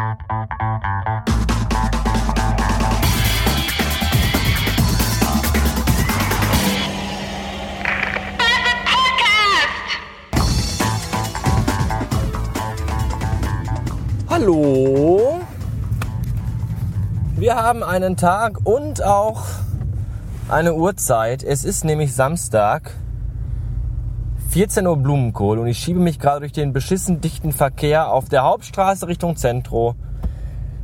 Hallo. Wir haben einen Tag und auch eine Uhrzeit. Es ist nämlich Samstag, 14 Uhr Blumenkohl und ich schiebe mich gerade durch den beschissen dichten Verkehr auf der Hauptstraße Richtung Zentro,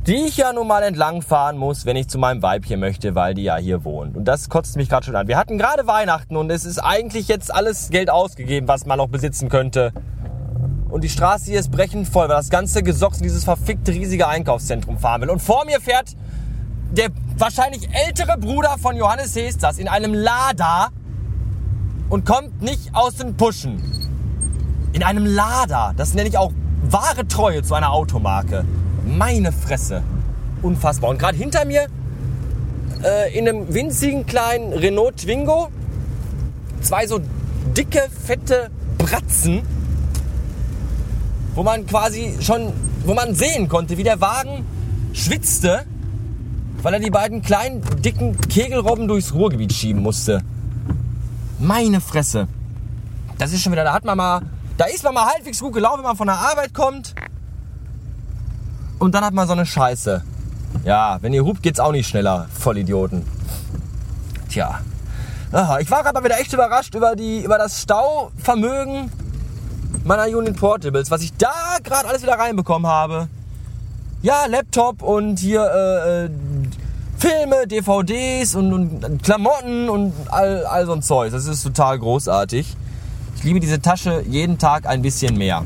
die ich ja nun mal entlang fahren muss, wenn ich zu meinem Weibchen möchte, weil die ja hier wohnt. Und das kotzt mich gerade schon an. Wir hatten gerade Weihnachten und es ist eigentlich jetzt alles Geld ausgegeben, was man noch besitzen könnte. Und die Straße hier ist brechend voll, weil das ganze Gesocks in dieses verfickte riesige Einkaufszentrum fahren will. Und vor mir fährt der wahrscheinlich ältere Bruder von Johannes Hesters in einem Lada und kommt nicht aus den Puschen. In einem Lada. Das nenne ich auch wahre Treue zu einer Automarke. Meine Fresse. Unfassbar. Und gerade hinter mir, äh, in einem winzigen kleinen Renault Twingo, zwei so dicke, fette Bratzen, wo man quasi schon, wo man sehen konnte, wie der Wagen schwitzte, weil er die beiden kleinen, dicken Kegelrobben durchs Ruhrgebiet schieben musste. Meine Fresse. Das ist schon wieder, da hat man mal, da ist man mal halbwegs gut gelaufen, wenn man von der Arbeit kommt. Und dann hat man so eine Scheiße. Ja, wenn ihr hupt, geht's auch nicht schneller. Vollidioten. Tja. Aha, ich war gerade mal wieder echt überrascht über, die, über das Stauvermögen meiner Union Portables, was ich da gerade alles wieder reinbekommen habe. Ja, Laptop und hier äh, äh Filme, DVDs und, und Klamotten und all, all so ein Zeug. Das ist total großartig. Ich liebe diese Tasche jeden Tag ein bisschen mehr.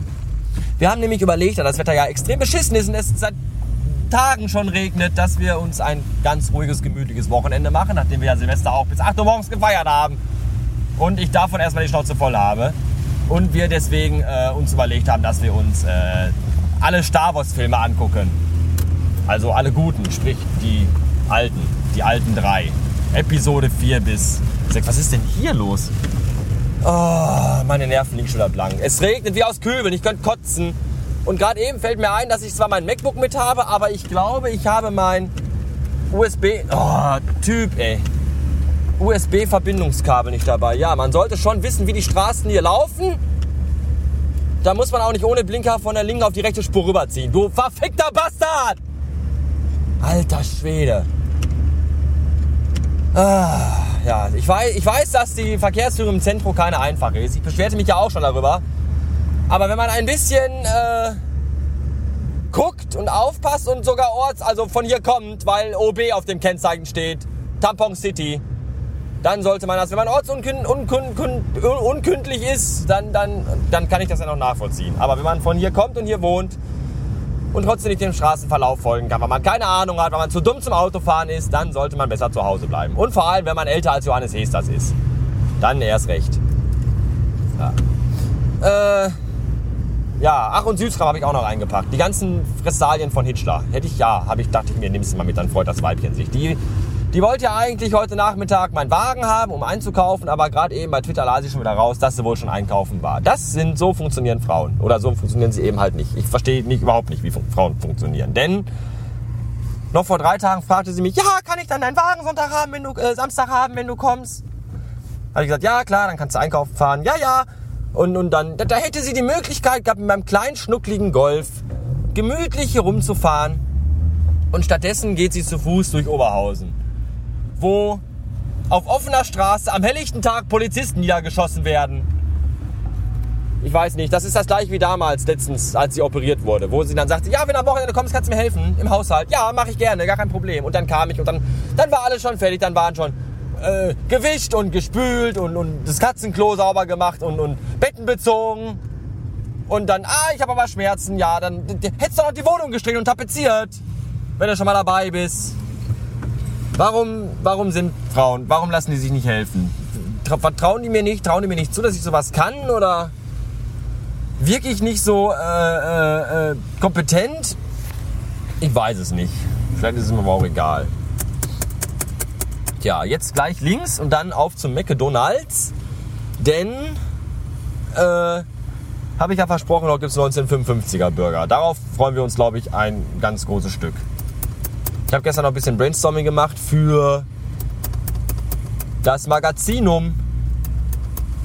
Wir haben nämlich überlegt, da das Wetter ja extrem beschissen ist und es seit Tagen schon regnet, dass wir uns ein ganz ruhiges, gemütliches Wochenende machen, nachdem wir ja Silvester auch bis 8 Uhr morgens gefeiert haben. Und ich davon erstmal die Schnauze voll habe. Und wir deswegen äh, uns überlegt haben, dass wir uns äh, alle Star Wars-Filme angucken. Also alle guten, sprich die alten, die alten drei. Episode 4 bis 6. Was ist denn hier los? Oh, meine Nerven liegen schon wieder blank. Es regnet wie aus Kübeln, ich könnte kotzen. Und gerade eben fällt mir ein, dass ich zwar mein MacBook mit habe, aber ich glaube, ich habe mein USB... Oh, Typ, ey. USB-Verbindungskabel nicht dabei. Ja, man sollte schon wissen, wie die Straßen hier laufen. Da muss man auch nicht ohne Blinker von der linken auf die rechte Spur rüberziehen. Du verfickter Bastard! Alter Schwede. Ah, ja, ich weiß, ich weiß, dass die Verkehrsführung im Zentrum keine einfache ist. Ich beschwerte mich ja auch schon darüber. Aber wenn man ein bisschen äh, guckt und aufpasst und sogar orts, also von hier kommt, weil OB auf dem Kennzeichen steht, Tampon City, dann sollte man das, wenn man ortsunkündlich ist, dann, dann, dann kann ich das ja noch nachvollziehen. Aber wenn man von hier kommt und hier wohnt, und trotzdem nicht dem Straßenverlauf folgen kann, weil man keine Ahnung hat, weil man zu dumm zum Autofahren ist, dann sollte man besser zu Hause bleiben. Und vor allem, wenn man älter als Johannes Hesters ist. Dann erst recht. Ja. Äh, ja, Ach und Süßkram habe ich auch noch eingepackt. Die ganzen Fressalien von Hitler. Hätte ich, ja, habe ich, dachte ich mir, nimmst du mal mit, dann freut das Weibchen sich. Die die wollte ja eigentlich heute Nachmittag meinen Wagen haben, um einzukaufen, aber gerade eben bei Twitter las ich schon wieder raus, dass sie wohl schon einkaufen war. Das sind, so funktionieren Frauen. Oder so funktionieren sie eben halt nicht. Ich verstehe nicht, überhaupt nicht, wie Frauen funktionieren. Denn noch vor drei Tagen fragte sie mich, ja, kann ich dann deinen Wagen Sonntag haben, wenn du, äh, Samstag haben, wenn du kommst? Habe ich gesagt, ja, klar, dann kannst du einkaufen fahren. Ja, ja. Und, und dann, da, da hätte sie die Möglichkeit gehabt, mit meinem kleinen, schnuckligen Golf gemütlich hier rumzufahren. Und stattdessen geht sie zu Fuß durch Oberhausen wo auf offener Straße am helllichten Tag Polizisten niedergeschossen werden. Ich weiß nicht, das ist das gleiche wie damals, letztens, als sie operiert wurde, wo sie dann sagte, ja, wenn du am Wochenende kommst, kannst du mir helfen im Haushalt. Ja, mache ich gerne, gar kein Problem. Und dann kam ich und dann, dann war alles schon fertig, dann waren schon äh, gewischt und gespült und, und das Katzenklo sauber gemacht und, und Betten bezogen. Und dann, ah, ich habe aber Schmerzen, ja, dann hättest du noch die Wohnung gestrichen und tapeziert, wenn du schon mal dabei bist. Warum, warum sind Frauen, warum lassen die sich nicht helfen? Vertrauen die mir nicht? Trauen die mir nicht zu, dass ich sowas kann? Oder wirklich nicht so äh, äh, äh, kompetent? Ich weiß es nicht. Vielleicht ist es mir aber auch egal. Tja, jetzt gleich links und dann auf zum McDonalds. Denn äh, habe ich ja versprochen, dort gibt es 1955er Burger. Darauf freuen wir uns, glaube ich, ein ganz großes Stück. Ich habe gestern noch ein bisschen Brainstorming gemacht für das Magazinum.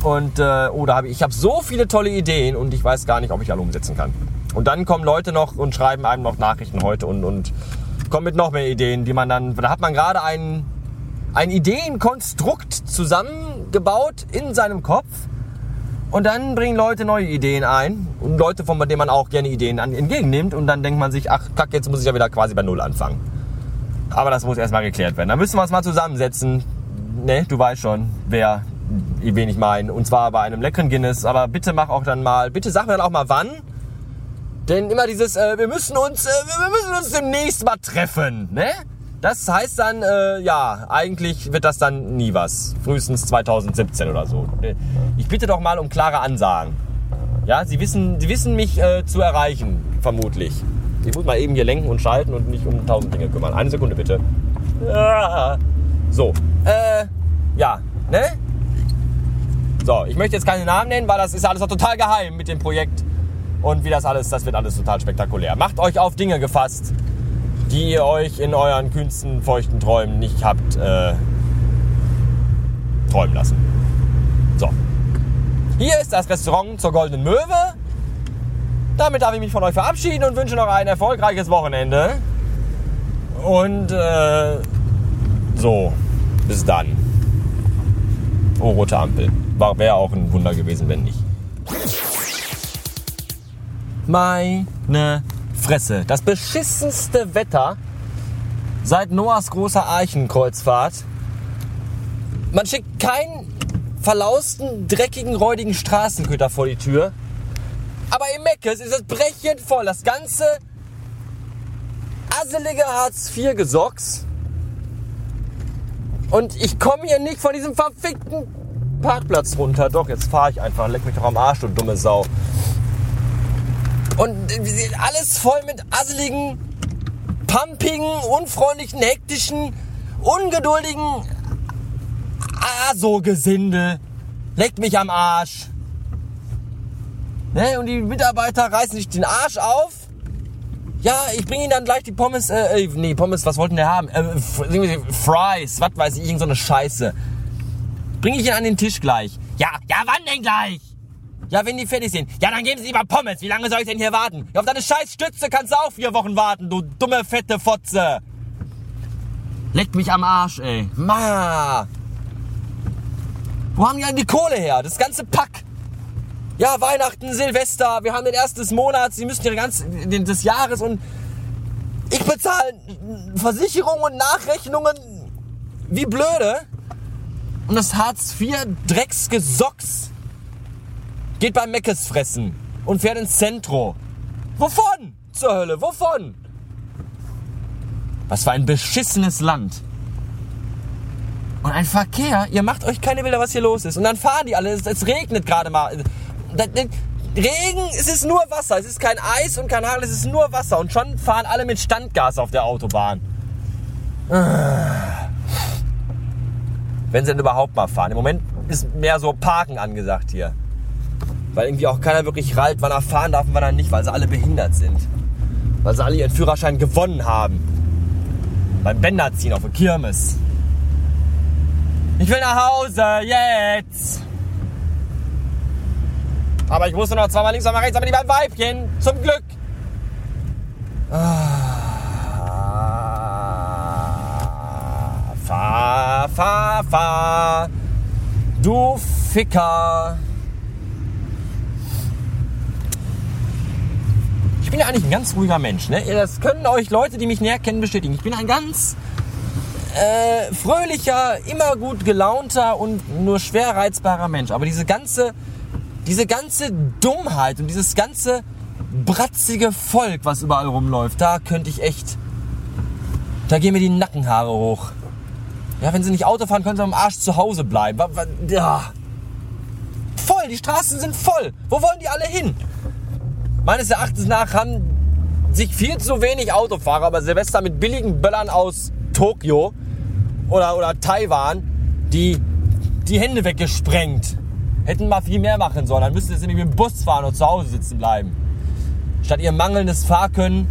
Und äh, oh, da habe ich, ich habe so viele tolle Ideen und ich weiß gar nicht, ob ich alle umsetzen kann. Und dann kommen Leute noch und schreiben einem noch Nachrichten heute und, und kommen mit noch mehr Ideen, die man dann, da hat man gerade ein, ein Ideenkonstrukt zusammengebaut in seinem Kopf und dann bringen Leute neue Ideen ein und Leute, von denen man auch gerne Ideen entgegennimmt. Und dann denkt man sich, ach kack, jetzt muss ich ja wieder quasi bei Null anfangen. Aber das muss erstmal geklärt werden. Da müssen wir uns mal zusammensetzen. Ne, du weißt schon, wer, wen ich meine. Und zwar bei einem leckeren Guinness. Aber bitte mach auch dann mal, bitte sag mir dann auch mal wann. Denn immer dieses, äh, wir müssen uns, äh, wir müssen uns demnächst mal treffen, ne? Das heißt dann, äh, ja, eigentlich wird das dann nie was. Frühestens 2017 oder so. Ich bitte doch mal um klare Ansagen. Ja, Sie wissen, Sie wissen mich äh, zu erreichen, vermutlich. Ich muss mal eben hier lenken und schalten und nicht um tausend Dinge kümmern. Eine Sekunde bitte. So, äh, ja, ne? So, ich möchte jetzt keine Namen nennen, weil das ist alles noch total geheim mit dem Projekt. Und wie das alles, das wird alles total spektakulär. Macht euch auf Dinge gefasst die ihr euch in euren kühnsten, feuchten Träumen nicht habt äh, träumen lassen. So. Hier ist das Restaurant zur Goldenen Möwe. Damit darf ich mich von euch verabschieden und wünsche noch ein erfolgreiches Wochenende. Und äh, so, bis dann. Oh, rote Ampel. Wäre auch ein Wunder gewesen, wenn nicht. Meine Fresse. Das beschissenste Wetter seit Noahs großer Archenkreuzfahrt. Man schickt keinen verlausten, dreckigen, räudigen Straßenköter vor die Tür. Aber im Meckes ist es brechend voll. Das ganze asselige Hartz-IV-Gesocks. Und ich komme hier nicht von diesem verfickten Parkplatz runter. Doch, jetzt fahre ich einfach. Leck mich doch am Arsch, du dumme Sau. Und alles voll mit asseligen, pumpigen, unfreundlichen, hektischen, ungeduldigen Aso-Gesindel. Leckt mich am Arsch. Ne? Und die Mitarbeiter reißen sich den Arsch auf. Ja, ich bringe ihnen dann gleich die Pommes, äh, äh nee, Pommes, was wollten der haben? Äh, Fries, was weiß ich, irgend so eine Scheiße. Bringe ich ihn an den Tisch gleich. Ja, ja, wann denn gleich? Ja, wenn die fertig sind. Ja, dann geben Sie lieber Pommes. Wie lange soll ich denn hier warten? Ja, auf deine scheiß Stütze kannst du auch vier Wochen warten, du dumme, fette Fotze. Leckt mich am Arsch, ey. Ma. Wo haben die denn die Kohle her? Das ganze Pack. Ja, Weihnachten, Silvester, wir haben den ersten des Monats, sie müssen ihre ganz, den, des Jahres und ich bezahle Versicherungen und Nachrechnungen wie blöde. Und das Hartz IV Drecksgesocks geht beim Meckes fressen und fährt ins Zentro. Wovon? Zur Hölle, wovon? Was für ein beschissenes Land. Und ein Verkehr, ihr macht euch keine Bilder, was hier los ist. Und dann fahren die alle, es, es regnet gerade mal. Regen, es ist nur Wasser, es ist kein Eis und kein Hagel, es ist nur Wasser. Und schon fahren alle mit Standgas auf der Autobahn. Wenn sie denn überhaupt mal fahren. Im Moment ist mehr so Parken angesagt hier. Weil irgendwie auch keiner wirklich rallt, wann er fahren darf und wann er nicht, weil sie alle behindert sind. Weil sie alle ihren Führerschein gewonnen haben. Beim Bänderziehen auf der Kirmes. Ich will nach Hause, jetzt! Aber ich musste noch zweimal links, zweimal rechts, aber die beiden Weibchen. Zum Glück. Ah. Fahr, fahr, fahr. Du Ficker. Ich bin ja eigentlich ein ganz ruhiger Mensch. Ne? Das können euch Leute, die mich näher kennen, bestätigen. Ich bin ein ganz äh, fröhlicher, immer gut gelaunter und nur schwer reizbarer Mensch. Aber diese ganze, diese ganze Dummheit und dieses ganze bratzige Volk, was überall rumläuft, da könnte ich echt, da gehen mir die Nackenhaare hoch. Ja, wenn sie nicht Auto fahren, können sie am Arsch zu Hause bleiben. Ja. Voll, die Straßen sind voll. Wo wollen die alle hin? Meines Erachtens nach haben sich viel zu wenig Autofahrer bei Silvester mit billigen Böllern aus Tokio oder, oder Taiwan die, die Hände weggesprengt. Hätten mal viel mehr machen sollen. Dann müssten sie nämlich mit dem Bus fahren und zu Hause sitzen bleiben. Statt ihr mangelndes Fahrkönnen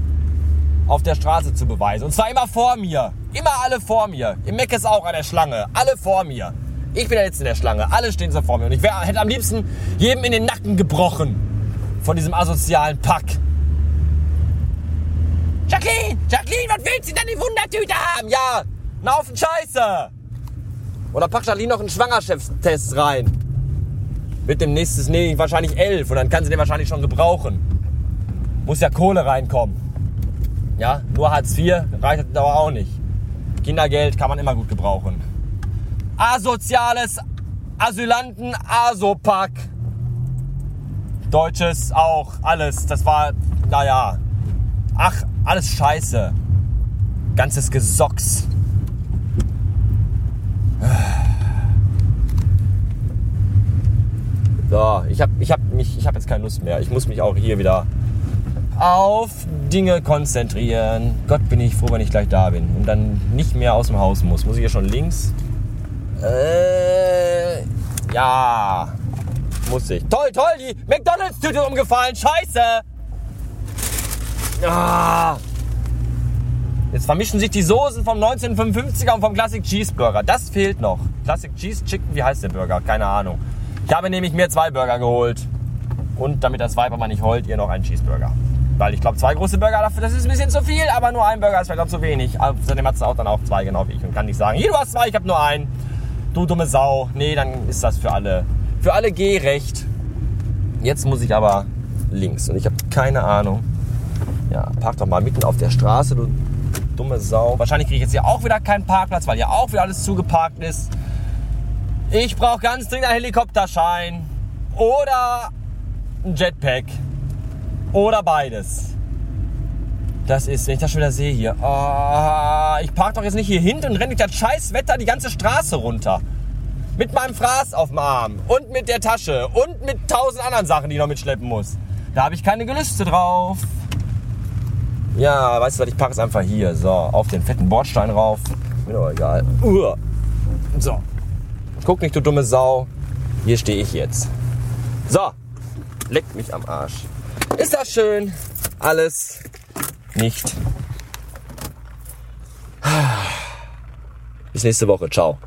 auf der Straße zu beweisen. Und zwar immer vor mir. Immer alle vor mir. Im Meck ist auch an der Schlange. Alle vor mir. Ich bin ja jetzt in der Schlange. Alle stehen so vor mir. Und ich wär, hätte am liebsten jedem in den Nacken gebrochen. Von diesem asozialen Pack. Jacqueline! Jacqueline, was willst du denn die Wundertüte haben? Ja, ein Haufen Scheiße. Oder pack Jacqueline noch einen Schwangerschaftstest rein. Mit dem nächsten, nee, wahrscheinlich elf. Und dann kann sie den wahrscheinlich schon gebrauchen. Muss ja Kohle reinkommen. Ja, nur Hartz IV reicht aber auch nicht. Kindergeld kann man immer gut gebrauchen. Asoziales Asylanten Asopack. Deutsches auch, alles. Das war, naja. Ach, alles scheiße. Ganzes Gesocks. So, ich habe ich hab habe jetzt keine Lust mehr. Ich muss mich auch hier wieder auf Dinge konzentrieren. Gott bin ich froh, wenn ich gleich da bin und dann nicht mehr aus dem Haus muss. Muss ich hier schon links? Äh, ja, muss ich. Toll, toll, die McDonalds-Tüte umgefallen. Scheiße. Ah. Jetzt vermischen sich die Soßen vom 1955er und vom Classic Cheeseburger. Das fehlt noch. Classic Cheese Chicken, wie heißt der Burger? Keine Ahnung. Ich habe nämlich mir zwei Burger geholt. Und damit das Viper mal nicht heult, ihr noch einen Cheeseburger. Weil ich glaube, zwei große Burger, dafür, das ist ein bisschen zu viel, aber nur ein Burger ist vielleicht auch zu wenig. Außerdem hat es auch dann auch zwei, genau wie ich. Und kann nicht sagen, hier, du hast zwei, ich habe nur einen. Du dumme Sau. Nee, dann ist das für alle, für alle gerecht. Jetzt muss ich aber links und ich habe keine Ahnung. Ja, park doch mal mitten auf der Straße, du dumme Sau. Wahrscheinlich kriege ich jetzt hier auch wieder keinen Parkplatz, weil hier auch wieder alles zugeparkt ist. Ich brauche ganz dringend einen Helikopterschein oder ein Jetpack oder beides. Das ist, wenn ich das schon wieder sehe hier. Oh, ich park doch jetzt nicht hier hinten und renne durch das scheiß Wetter die ganze Straße runter. Mit meinem Fraß auf dem Arm und mit der Tasche und mit tausend anderen Sachen, die ich noch mitschleppen muss. Da habe ich keine Gelüste drauf. Ja, weißt du was, ich packe es einfach hier. So, auf den fetten Bordstein rauf. Mir doch egal. Uah. So. Guck nicht, du dumme Sau. Hier stehe ich jetzt. So. Leck mich am Arsch. Ist das schön? Alles nicht. Bis nächste Woche. Ciao.